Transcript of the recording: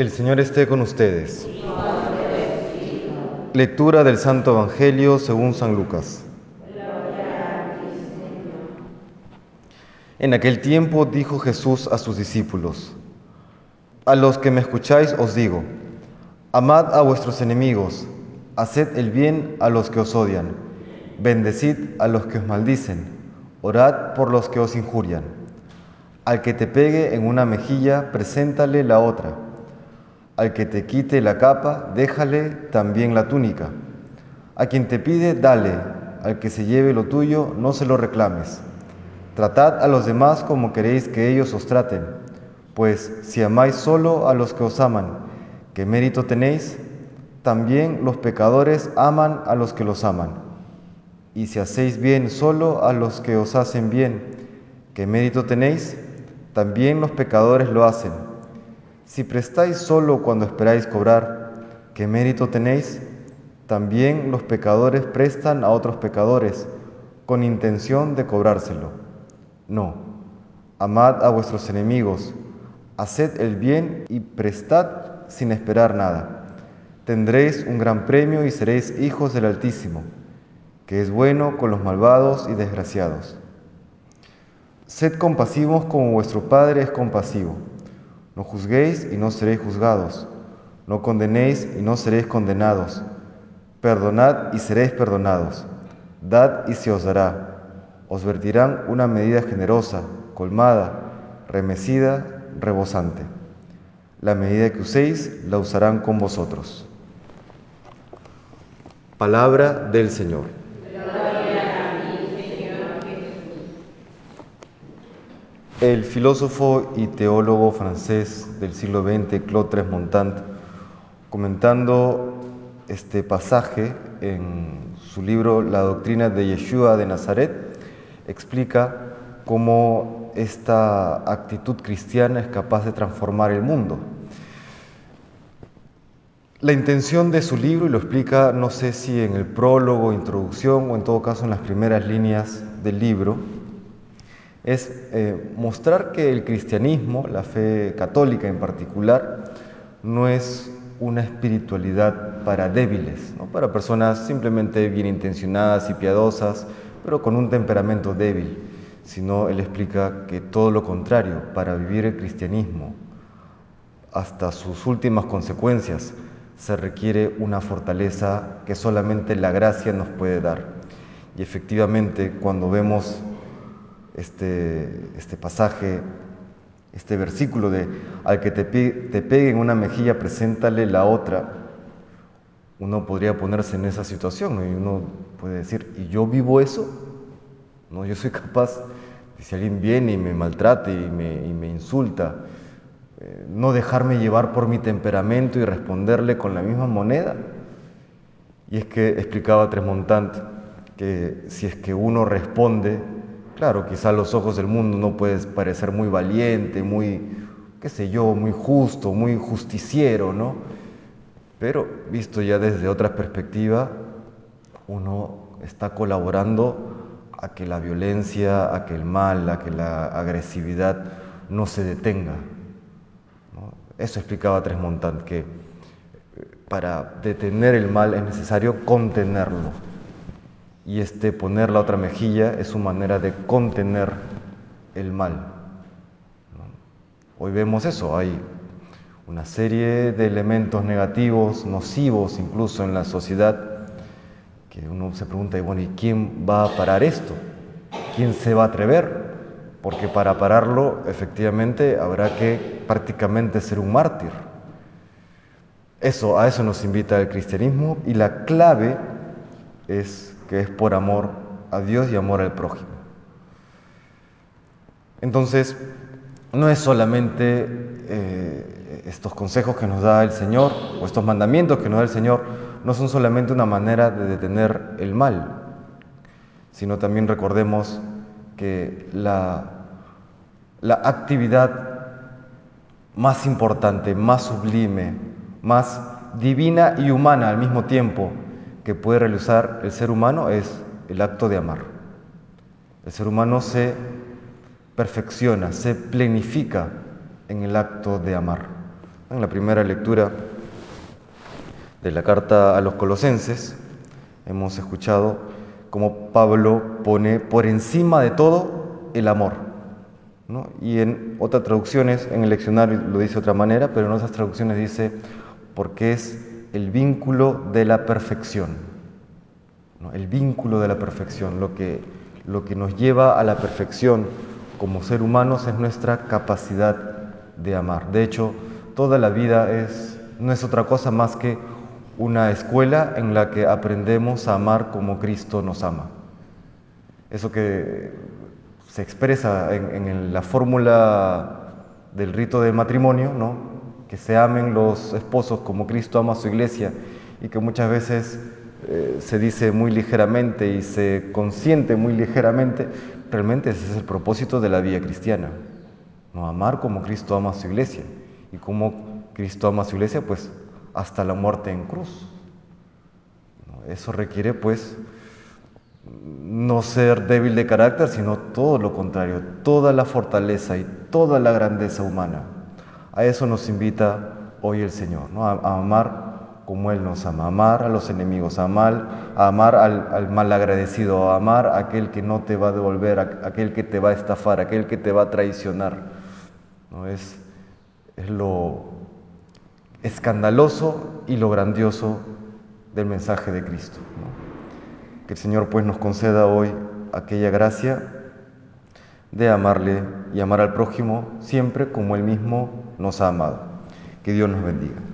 El Señor esté con ustedes. Lectura del Santo Evangelio según San Lucas. En aquel tiempo dijo Jesús a sus discípulos, A los que me escucháis os digo, amad a vuestros enemigos, haced el bien a los que os odian, bendecid a los que os maldicen, orad por los que os injurian. Al que te pegue en una mejilla, preséntale la otra. Al que te quite la capa, déjale también la túnica. A quien te pide, dale. Al que se lleve lo tuyo, no se lo reclames. Tratad a los demás como queréis que ellos os traten. Pues si amáis solo a los que os aman, ¿qué mérito tenéis? También los pecadores aman a los que los aman. Y si hacéis bien solo a los que os hacen bien, ¿qué mérito tenéis? También los pecadores lo hacen. Si prestáis solo cuando esperáis cobrar, ¿qué mérito tenéis? También los pecadores prestan a otros pecadores con intención de cobrárselo. No, amad a vuestros enemigos, haced el bien y prestad sin esperar nada. Tendréis un gran premio y seréis hijos del Altísimo, que es bueno con los malvados y desgraciados. Sed compasivos como vuestro Padre es compasivo. No juzguéis y no seréis juzgados. No condenéis y no seréis condenados. Perdonad y seréis perdonados. Dad y se os dará. Os vertirán una medida generosa, colmada, remecida, rebosante. La medida que uséis la usarán con vosotros. Palabra del Señor. El filósofo y teólogo francés del siglo XX, Claude Tresmontant, comentando este pasaje en su libro La doctrina de Yeshua de Nazaret, explica cómo esta actitud cristiana es capaz de transformar el mundo. La intención de su libro, y lo explica no sé si en el prólogo, introducción o en todo caso en las primeras líneas del libro, es eh, mostrar que el cristianismo, la fe católica en particular, no es una espiritualidad para débiles, ¿no? para personas simplemente bien intencionadas y piadosas, pero con un temperamento débil, sino él explica que todo lo contrario, para vivir el cristianismo hasta sus últimas consecuencias, se requiere una fortaleza que solamente la gracia nos puede dar. Y efectivamente, cuando vemos este, este pasaje, este versículo de al que te, te pegue en una mejilla, preséntale la otra, uno podría ponerse en esa situación y uno puede decir, ¿y yo vivo eso? No, yo soy capaz, de, si alguien viene y me maltrate y me, y me insulta, eh, no dejarme llevar por mi temperamento y responderle con la misma moneda. Y es que explicaba Tresmontant que si es que uno responde Claro, quizá a los ojos del mundo no puedes parecer muy valiente, muy, qué sé yo, muy justo, muy justiciero, ¿no? Pero visto ya desde otra perspectiva, uno está colaborando a que la violencia, a que el mal, a que la agresividad no se detenga. Eso explicaba Tresmontant, que para detener el mal es necesario contenerlo y este poner la otra mejilla es su manera de contener el mal. Hoy vemos eso, hay una serie de elementos negativos, nocivos incluso en la sociedad, que uno se pregunta, y bueno, ¿y quién va a parar esto? ¿Quién se va a atrever? Porque para pararlo efectivamente habrá que prácticamente ser un mártir. Eso, a eso nos invita el cristianismo y la clave es que es por amor a Dios y amor al prójimo. Entonces, no es solamente eh, estos consejos que nos da el Señor o estos mandamientos que nos da el Señor, no son solamente una manera de detener el mal, sino también recordemos que la, la actividad más importante, más sublime, más divina y humana al mismo tiempo que puede realizar el ser humano es el acto de amar. El ser humano se perfecciona, se plenifica en el acto de amar. En la primera lectura de la carta a los colosenses hemos escuchado cómo Pablo pone por encima de todo el amor. Y en otras traducciones, en el leccionario lo dice de otra manera, pero en otras traducciones dice porque es el vínculo de la perfección. El vínculo de la perfección, lo que, lo que nos lleva a la perfección como ser humanos es nuestra capacidad de amar. De hecho, toda la vida es, no es otra cosa más que una escuela en la que aprendemos a amar como Cristo nos ama. Eso que se expresa en, la fórmula del rito de matrimonio, ¿no? Que se amen los esposos como Cristo ama a su iglesia y que muchas veces eh, se dice muy ligeramente y se consiente muy ligeramente, realmente ese es el propósito de la vida cristiana, amar como Cristo ama a su iglesia y como Cristo ama a su iglesia, pues hasta la muerte en cruz. Eso requiere pues no ser débil de carácter, sino todo lo contrario, toda la fortaleza y toda la grandeza humana. A eso nos invita hoy el Señor, ¿no? a, amar como Él nos ama, amar a los enemigos, a amar, a amar al, al malagradecido, a amar a aquel que no te va a devolver, a, aquel que te va a estafar, a aquel que te va a traicionar. ¿no? Es, es lo escandaloso y lo grandioso del mensaje de Cristo. Que el Señor pues nos conceda hoy aquella gracia de amarle y amar al prójimo siempre como Él mismo nos ha amado. Que Dios nos bendiga.